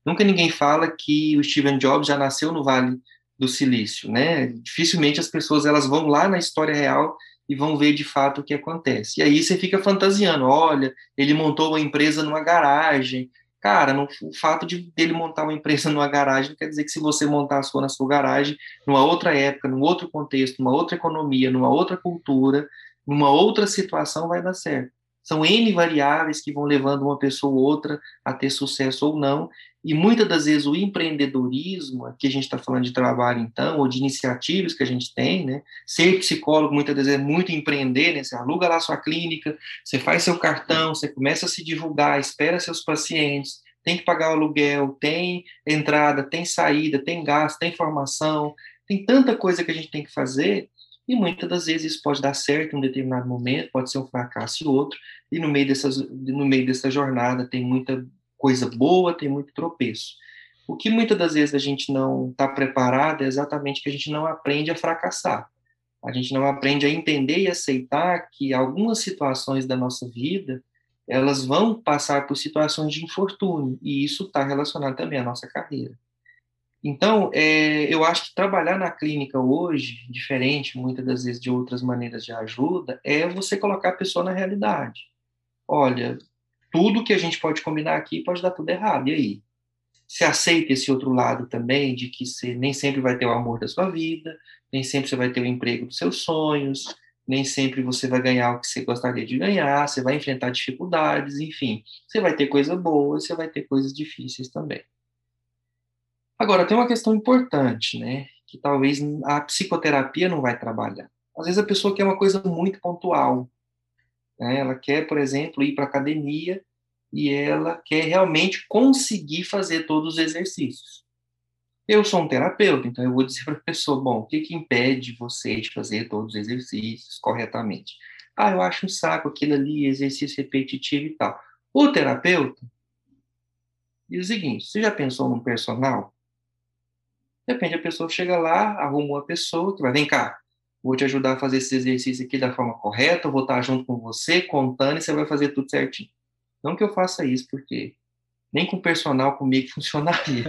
Nunca ninguém fala que o Steven Jobs já nasceu no Vale do silício, né? Dificilmente as pessoas elas vão lá na história real e vão ver de fato o que acontece. E aí você fica fantasiando, olha, ele montou uma empresa numa garagem. Cara, o fato de dele montar uma empresa <laughs> numa garagem não quer dizer que se você montar a sua na sua garagem, numa outra época, num outro contexto, numa outra economia, numa outra cultura, numa outra situação vai dar certo. São N variáveis que vão levando uma pessoa ou outra a ter sucesso ou não, e muitas das vezes o empreendedorismo, aqui a gente está falando de trabalho então, ou de iniciativas que a gente tem, né? Ser psicólogo muitas vezes é muito empreender, né? Você aluga lá sua clínica, você faz seu cartão, você começa a se divulgar, espera seus pacientes, tem que pagar o aluguel, tem entrada, tem saída, tem gasto, tem formação, tem tanta coisa que a gente tem que fazer e muitas das vezes isso pode dar certo em um determinado momento, pode ser um fracasso e outro, e no meio, dessas, no meio dessa jornada tem muita coisa boa, tem muito tropeço. O que muitas das vezes a gente não está preparado é exatamente que a gente não aprende a fracassar. A gente não aprende a entender e aceitar que algumas situações da nossa vida elas vão passar por situações de infortúnio e isso está relacionado também à nossa carreira. Então, é, eu acho que trabalhar na clínica hoje, diferente muitas das vezes de outras maneiras de ajuda, é você colocar a pessoa na realidade. Olha, tudo que a gente pode combinar aqui pode dar tudo errado, e aí? Você aceita esse outro lado também, de que você nem sempre vai ter o amor da sua vida, nem sempre você vai ter o emprego dos seus sonhos, nem sempre você vai ganhar o que você gostaria de ganhar, você vai enfrentar dificuldades, enfim. Você vai ter coisas boas, você vai ter coisas difíceis também. Agora, tem uma questão importante, né? Que talvez a psicoterapia não vai trabalhar. Às vezes a pessoa quer uma coisa muito pontual. Né? Ela quer, por exemplo, ir para academia e ela quer realmente conseguir fazer todos os exercícios. Eu sou um terapeuta, então eu vou dizer para a pessoa, bom, o que, que impede você de fazer todos os exercícios corretamente? Ah, eu acho um saco aquilo ali, exercício repetitivo e tal. O terapeuta diz o seguinte, você já pensou num personal? Depende, a pessoa chega lá, arruma uma pessoa que vai, vem cá, vou te ajudar a fazer esse exercício aqui da forma correta, vou estar junto com você, contando, e você vai fazer tudo certinho. Não que eu faça isso, porque nem com personal comigo <laughs> funcionaria.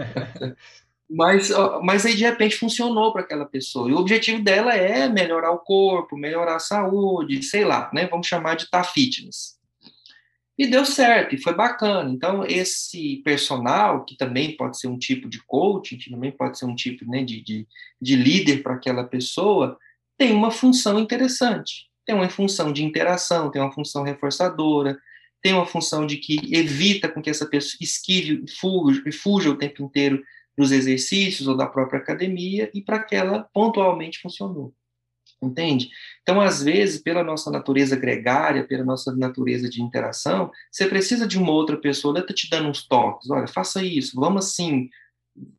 <laughs> mas, mas aí, de repente, funcionou para aquela pessoa. E o objetivo dela é melhorar o corpo, melhorar a saúde, sei lá, né? Vamos chamar de tá fitness. E deu certo, e foi bacana. Então, esse personal, que também pode ser um tipo de coaching, que também pode ser um tipo né, de, de, de líder para aquela pessoa, tem uma função interessante. Tem uma função de interação, tem uma função reforçadora, tem uma função de que evita com que essa pessoa esquive e fuja, fuja o tempo inteiro dos exercícios ou da própria academia, e para que ela pontualmente funcionou. Entende? Então, às vezes, pela nossa natureza gregária, pela nossa natureza de interação, você precisa de uma outra pessoa, ela está te dando uns toques, olha, faça isso, vamos assim,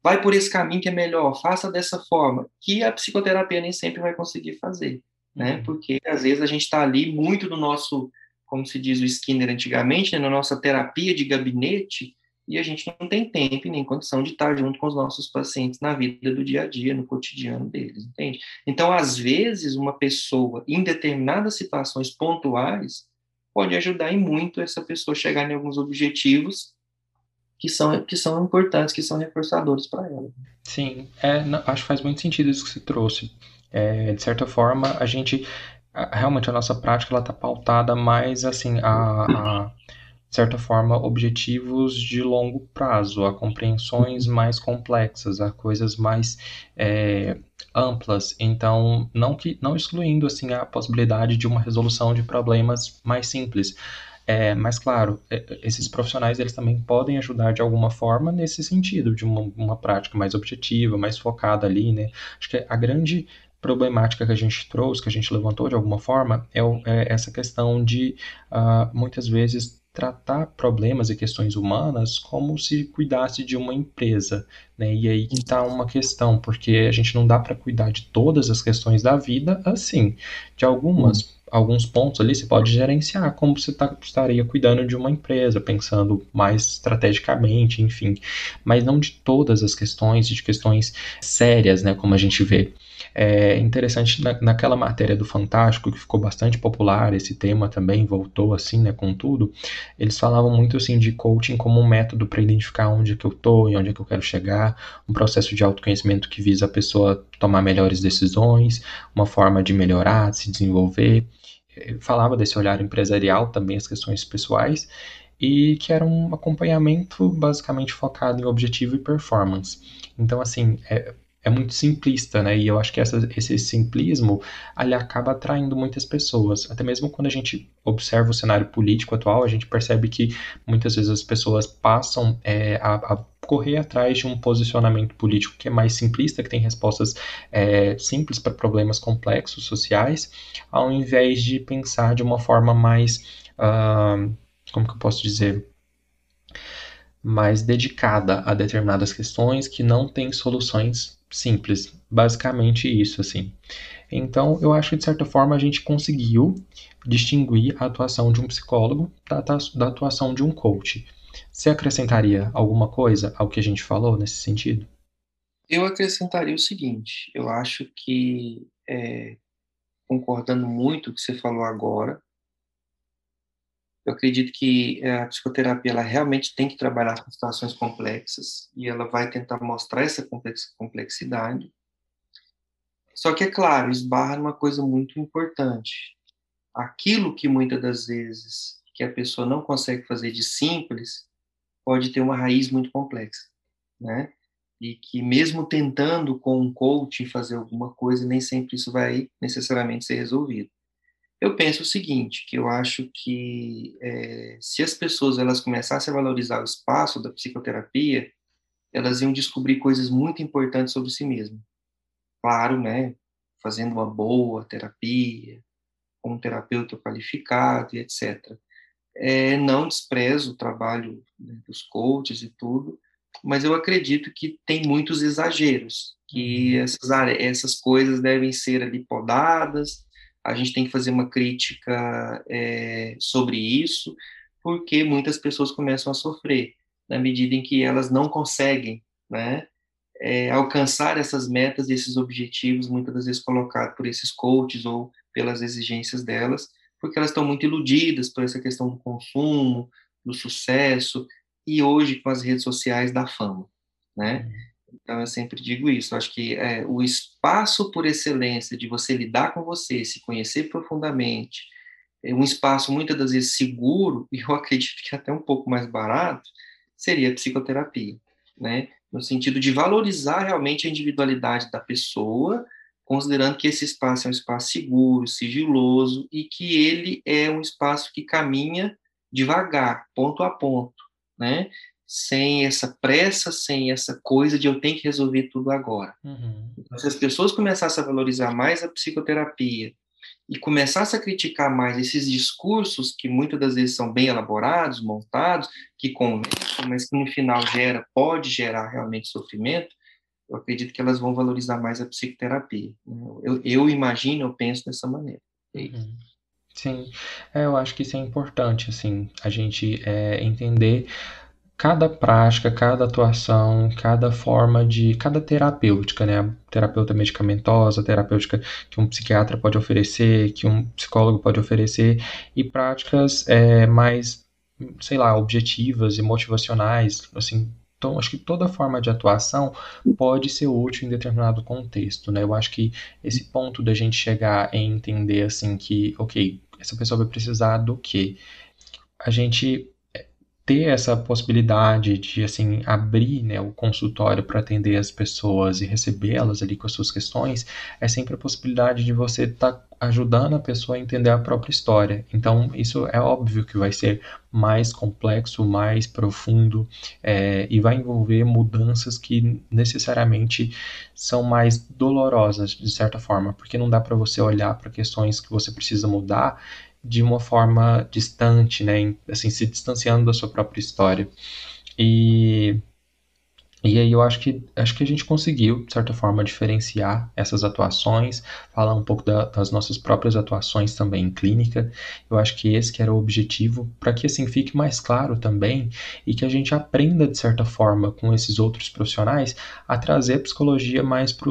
vai por esse caminho que é melhor, faça dessa forma, que a psicoterapia nem sempre vai conseguir fazer, né? Uhum. Porque às vezes a gente está ali muito no nosso, como se diz o Skinner antigamente, né, na nossa terapia de gabinete, e a gente não tem tempo e nem condição de estar junto com os nossos pacientes na vida do dia a dia, no cotidiano deles, entende? Então, às vezes, uma pessoa, em determinadas situações pontuais, pode ajudar em muito essa pessoa chegar em alguns objetivos que são, que são importantes, que são reforçadores para ela. Sim, é, não, acho que faz muito sentido isso que você trouxe. É, de certa forma, a gente, realmente, a nossa prática, ela está pautada mais, assim, a, a de certa forma, objetivos de longo prazo, a compreensões mais complexas, a coisas mais é, amplas. Então, não, que, não excluindo assim a possibilidade de uma resolução de problemas mais simples. É, mas, claro, é, esses profissionais eles também podem ajudar de alguma forma nesse sentido, de uma, uma prática mais objetiva, mais focada ali, né? Acho que a grande problemática que a gente trouxe, que a gente levantou de alguma forma, é, é essa questão de uh, muitas vezes tratar problemas e questões humanas como se cuidasse de uma empresa, né? E aí que está uma questão, porque a gente não dá para cuidar de todas as questões da vida assim. De algumas, hum. Alguns pontos ali você pode gerenciar como você tá, estaria cuidando de uma empresa, pensando mais estrategicamente, enfim. Mas não de todas as questões, de questões sérias, né? Como a gente vê. É interessante na, naquela matéria do Fantástico, que ficou bastante popular, esse tema também voltou assim, né, com tudo. Eles falavam muito assim de coaching como um método para identificar onde é que eu tô e onde é que eu quero chegar, um processo de autoconhecimento que visa a pessoa tomar melhores decisões, uma forma de melhorar, de se desenvolver. Falava desse olhar empresarial também, as questões pessoais, e que era um acompanhamento basicamente focado em objetivo e performance. Então, assim, é, é muito simplista, né? E eu acho que essa, esse simplismo ali acaba atraindo muitas pessoas. Até mesmo quando a gente observa o cenário político atual, a gente percebe que muitas vezes as pessoas passam é, a, a, correr atrás de um posicionamento político que é mais simplista, que tem respostas é, simples para problemas complexos sociais, ao invés de pensar de uma forma mais. Uh, como que eu posso dizer? mais dedicada a determinadas questões que não tem soluções simples, basicamente isso assim. Então, eu acho que de certa forma a gente conseguiu distinguir a atuação de um psicólogo da, da atuação de um coach. Você acrescentaria alguma coisa ao que a gente falou nesse sentido? Eu acrescentaria o seguinte: eu acho que, é, concordando muito com o que você falou agora, eu acredito que é, a psicoterapia ela realmente tem que trabalhar com situações complexas e ela vai tentar mostrar essa complexidade. Só que, é claro, esbarra numa coisa muito importante. Aquilo que muitas das vezes que a pessoa não consegue fazer de simples pode ter uma raiz muito complexa, né? E que mesmo tentando com um coaching fazer alguma coisa, nem sempre isso vai necessariamente ser resolvido. Eu penso o seguinte, que eu acho que é, se as pessoas elas começassem a valorizar o espaço da psicoterapia, elas iam descobrir coisas muito importantes sobre si mesmas. Claro, né? Fazendo uma boa terapia, com um terapeuta qualificado e etc. É, não desprezo o trabalho né, dos coaches e tudo, mas eu acredito que tem muitos exageros, que uhum. essas, essas coisas devem ser ali podadas, a gente tem que fazer uma crítica é, sobre isso, porque muitas pessoas começam a sofrer na medida em que elas não conseguem, né, é, alcançar essas metas e esses objetivos, muitas das vezes colocados por esses coaches ou pelas exigências delas, porque elas estão muito iludidas por essa questão do consumo, do sucesso e hoje com as redes sociais da fama, né? Uhum. Então, eu sempre digo isso. Acho que é, o espaço por excelência de você lidar com você, se conhecer profundamente, é um espaço muitas das vezes seguro, <laughs> e eu acredito que até um pouco mais barato, seria a psicoterapia, né? No sentido de valorizar realmente a individualidade da pessoa, considerando que esse espaço é um espaço seguro, sigiloso, e que ele é um espaço que caminha devagar, ponto a ponto, né? sem essa pressa, sem essa coisa de eu tenho que resolver tudo agora. Uhum. Então, se as pessoas começassem a valorizar mais a psicoterapia e começassem a criticar mais esses discursos que muitas das vezes são bem elaborados, montados, que convencem, mas que no final gera, pode gerar realmente sofrimento, eu acredito que elas vão valorizar mais a psicoterapia. Eu, eu imagino, eu penso dessa maneira. É uhum. Sim, é, eu acho que isso é importante, assim, a gente é, entender cada prática, cada atuação, cada forma de. cada terapêutica, né? terapeuta medicamentosa, terapêutica que um psiquiatra pode oferecer, que um psicólogo pode oferecer, e práticas é, mais, sei lá, objetivas e motivacionais, assim. Então, acho que toda forma de atuação pode ser útil em determinado contexto, né? Eu acho que esse ponto da gente chegar em entender, assim, que, ok, essa pessoa vai precisar do quê? A gente ter essa possibilidade de assim abrir né, o consultório para atender as pessoas e recebê-las ali com as suas questões é sempre a possibilidade de você estar tá ajudando a pessoa a entender a própria história. Então isso é óbvio que vai ser mais complexo, mais profundo é, e vai envolver mudanças que necessariamente são mais dolorosas de certa forma, porque não dá para você olhar para questões que você precisa mudar de uma forma distante, né, assim, se distanciando da sua própria história. E e aí eu acho que acho que a gente conseguiu, de certa forma, diferenciar essas atuações, falar um pouco da, das nossas próprias atuações também em clínica. Eu acho que esse que era o objetivo, para que assim fique mais claro também e que a gente aprenda, de certa forma, com esses outros profissionais, a trazer a psicologia mais para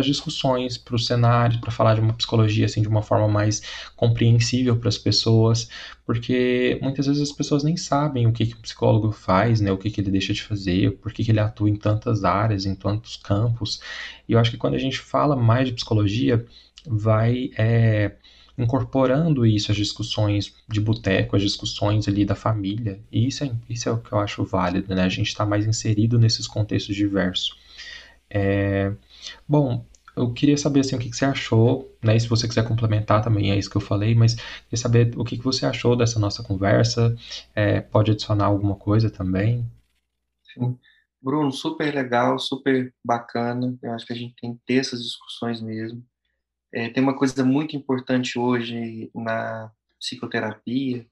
as discussões, para o cenário, para falar de uma psicologia assim de uma forma mais compreensível para as pessoas, porque muitas vezes as pessoas nem sabem o que, que o psicólogo faz, né, o que, que ele deixa de fazer, por que, que ele atua em tantas áreas, em tantos campos. E eu acho que quando a gente fala mais de psicologia, vai é, incorporando isso às discussões de boteco, às discussões ali da família. E isso é, isso é o que eu acho válido, né? A gente está mais inserido nesses contextos diversos. É, bom, eu queria saber assim, o que, que você achou, né? E se você quiser complementar também, é isso que eu falei, mas queria saber o que, que você achou dessa nossa conversa. É, pode adicionar alguma coisa também? Sim. Bruno, super legal, super bacana. Eu acho que a gente tem que ter essas discussões mesmo. É, tem uma coisa muito importante hoje na psicoterapia,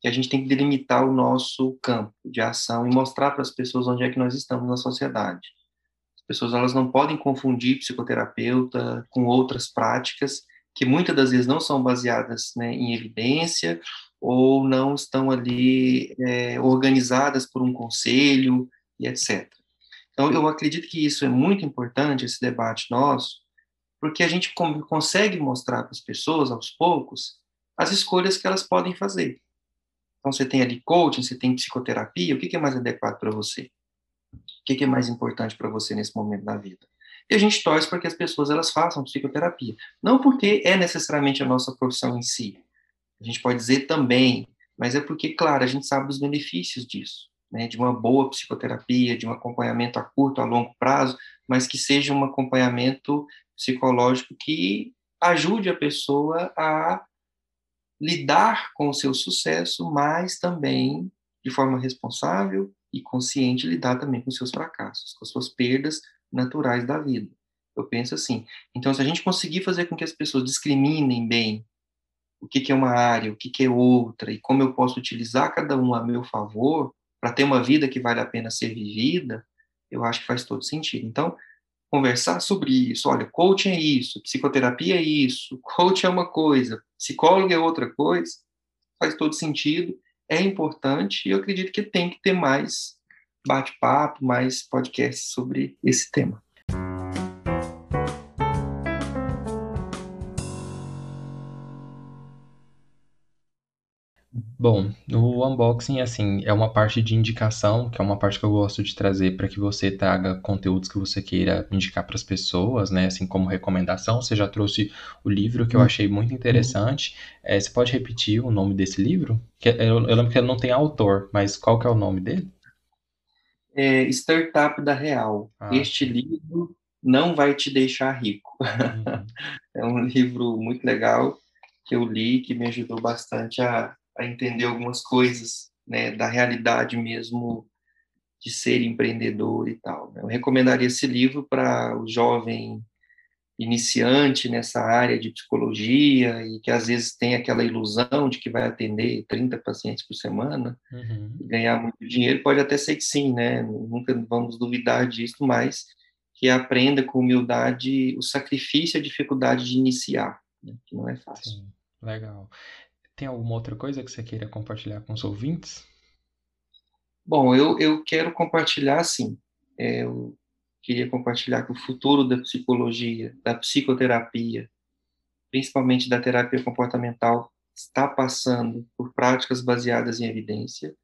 que a gente tem que delimitar o nosso campo de ação e mostrar para as pessoas onde é que nós estamos na sociedade pessoas elas não podem confundir psicoterapeuta com outras práticas que muitas das vezes não são baseadas né, em evidência ou não estão ali é, organizadas por um conselho e etc. Então, eu acredito que isso é muito importante, esse debate nosso, porque a gente consegue mostrar para as pessoas, aos poucos, as escolhas que elas podem fazer. Então, você tem ali coaching, você tem psicoterapia, o que é mais adequado para você? O que é mais importante para você nesse momento da vida? E a gente torce para que as pessoas elas façam psicoterapia. Não porque é necessariamente a nossa profissão em si. A gente pode dizer também, mas é porque, claro, a gente sabe dos benefícios disso, né? De uma boa psicoterapia, de um acompanhamento a curto, a longo prazo, mas que seja um acompanhamento psicológico que ajude a pessoa a lidar com o seu sucesso, mas também de forma responsável e consciente lidar também com seus fracassos, com as suas perdas naturais da vida. Eu penso assim. Então, se a gente conseguir fazer com que as pessoas discriminem bem o que, que é uma área, o que, que é outra, e como eu posso utilizar cada um a meu favor para ter uma vida que vale a pena ser vivida, eu acho que faz todo sentido. Então, conversar sobre isso. Olha, coaching é isso, psicoterapia é isso, <laughs> coaching é uma coisa, psicólogo é outra coisa. Faz todo sentido, é importante e eu acredito que tem que ter mais bate-papo, mais podcasts sobre esse tema. Bom, no unboxing, assim, é uma parte de indicação, que é uma parte que eu gosto de trazer para que você traga conteúdos que você queira indicar para as pessoas, né? Assim como recomendação, você já trouxe o livro que eu hum. achei muito interessante. É, você pode repetir o nome desse livro? Eu, eu lembro que ele não tem autor, mas qual que é o nome dele? É Startup da Real. Ah. Este livro não vai te deixar rico. Uhum. <laughs> é um livro muito legal que eu li, que me ajudou bastante a a entender algumas coisas né, da realidade mesmo de ser empreendedor e tal. Né. Eu recomendaria esse livro para o jovem iniciante nessa área de psicologia e que às vezes tem aquela ilusão de que vai atender 30 pacientes por semana uhum. e ganhar muito dinheiro, pode até ser que sim, né? Nunca vamos duvidar disso, mas que aprenda com humildade o sacrifício e a dificuldade de iniciar, né? que não é fácil. Sim, legal. Tem alguma outra coisa que você queira compartilhar com os ouvintes? Bom, eu, eu quero compartilhar, sim. É, eu queria compartilhar que o futuro da psicologia, da psicoterapia, principalmente da terapia comportamental, está passando por práticas baseadas em evidência.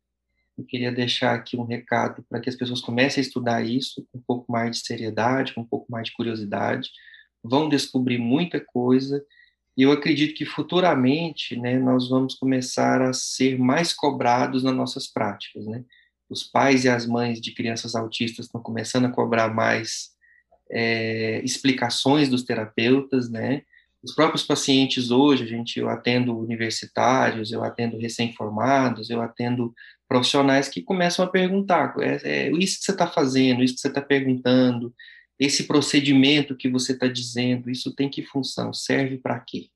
Eu queria deixar aqui um recado para que as pessoas comecem a estudar isso com um pouco mais de seriedade, com um pouco mais de curiosidade. Vão descobrir muita coisa e eu acredito que futuramente, né, nós vamos começar a ser mais cobrados nas nossas práticas, né? Os pais e as mães de crianças autistas estão começando a cobrar mais é, explicações dos terapeutas, né? Os próprios pacientes hoje, a gente, eu atendo universitários, eu atendo recém-formados, eu atendo profissionais que começam a perguntar, é, é isso que você está fazendo, isso que você está perguntando, esse procedimento que você está dizendo, isso tem que função, serve para quê?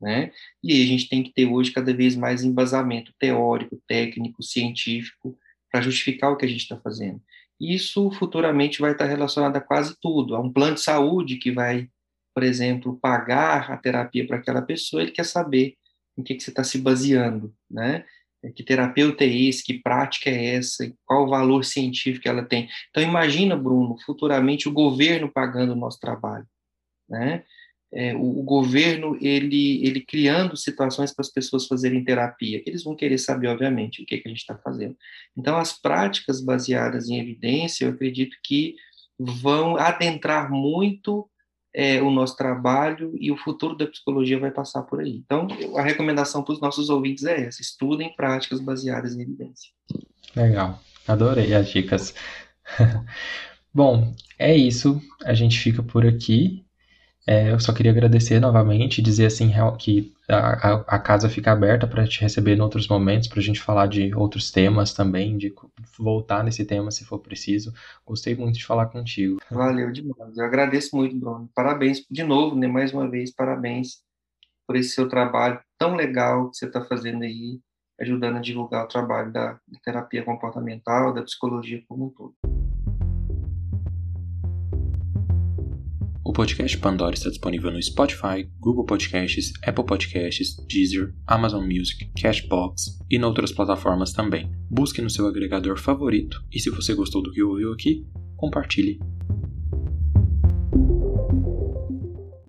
Né? E a gente tem que ter hoje cada vez mais embasamento teórico, técnico, científico, para justificar o que a gente está fazendo. Isso futuramente vai estar tá relacionado a quase tudo, a um plano de saúde que vai, por exemplo, pagar a terapia para aquela pessoa, ele quer saber em que, que você está se baseando, né? É, que terapeuta é esse, que prática é essa, qual o valor científico ela tem. Então, imagina, Bruno, futuramente o governo pagando o nosso trabalho, né? É, o, o, governo, ele, ele criando situações para as pessoas fazerem terapia. Eles vão querer saber, obviamente, o que, que a gente está fazendo. Então, as práticas baseadas em evidência, eu acredito que vão adentrar muito é, o nosso trabalho e o futuro da psicologia vai passar por aí. Então, a recomendação para os nossos ouvintes é essa: estudem práticas baseadas em evidência. Legal, adorei as dicas. <laughs> Bom, é isso. A gente fica por aqui. É, eu só queria agradecer novamente dizer assim que a, a casa fica aberta para te receber em outros momentos, para a gente falar de outros temas também, de voltar nesse tema se for preciso. Gostei muito de falar contigo. Valeu demais. Eu agradeço muito, Bruno. Parabéns de novo, né? Mais uma vez, parabéns por esse seu trabalho tão legal que você está fazendo aí, ajudando a divulgar o trabalho da terapia comportamental, da psicologia como um todo. O podcast Pandora está disponível no Spotify, Google Podcasts, Apple Podcasts, Deezer, Amazon Music, Cashbox e em outras plataformas também. Busque no seu agregador favorito e se você gostou do que ouviu aqui, compartilhe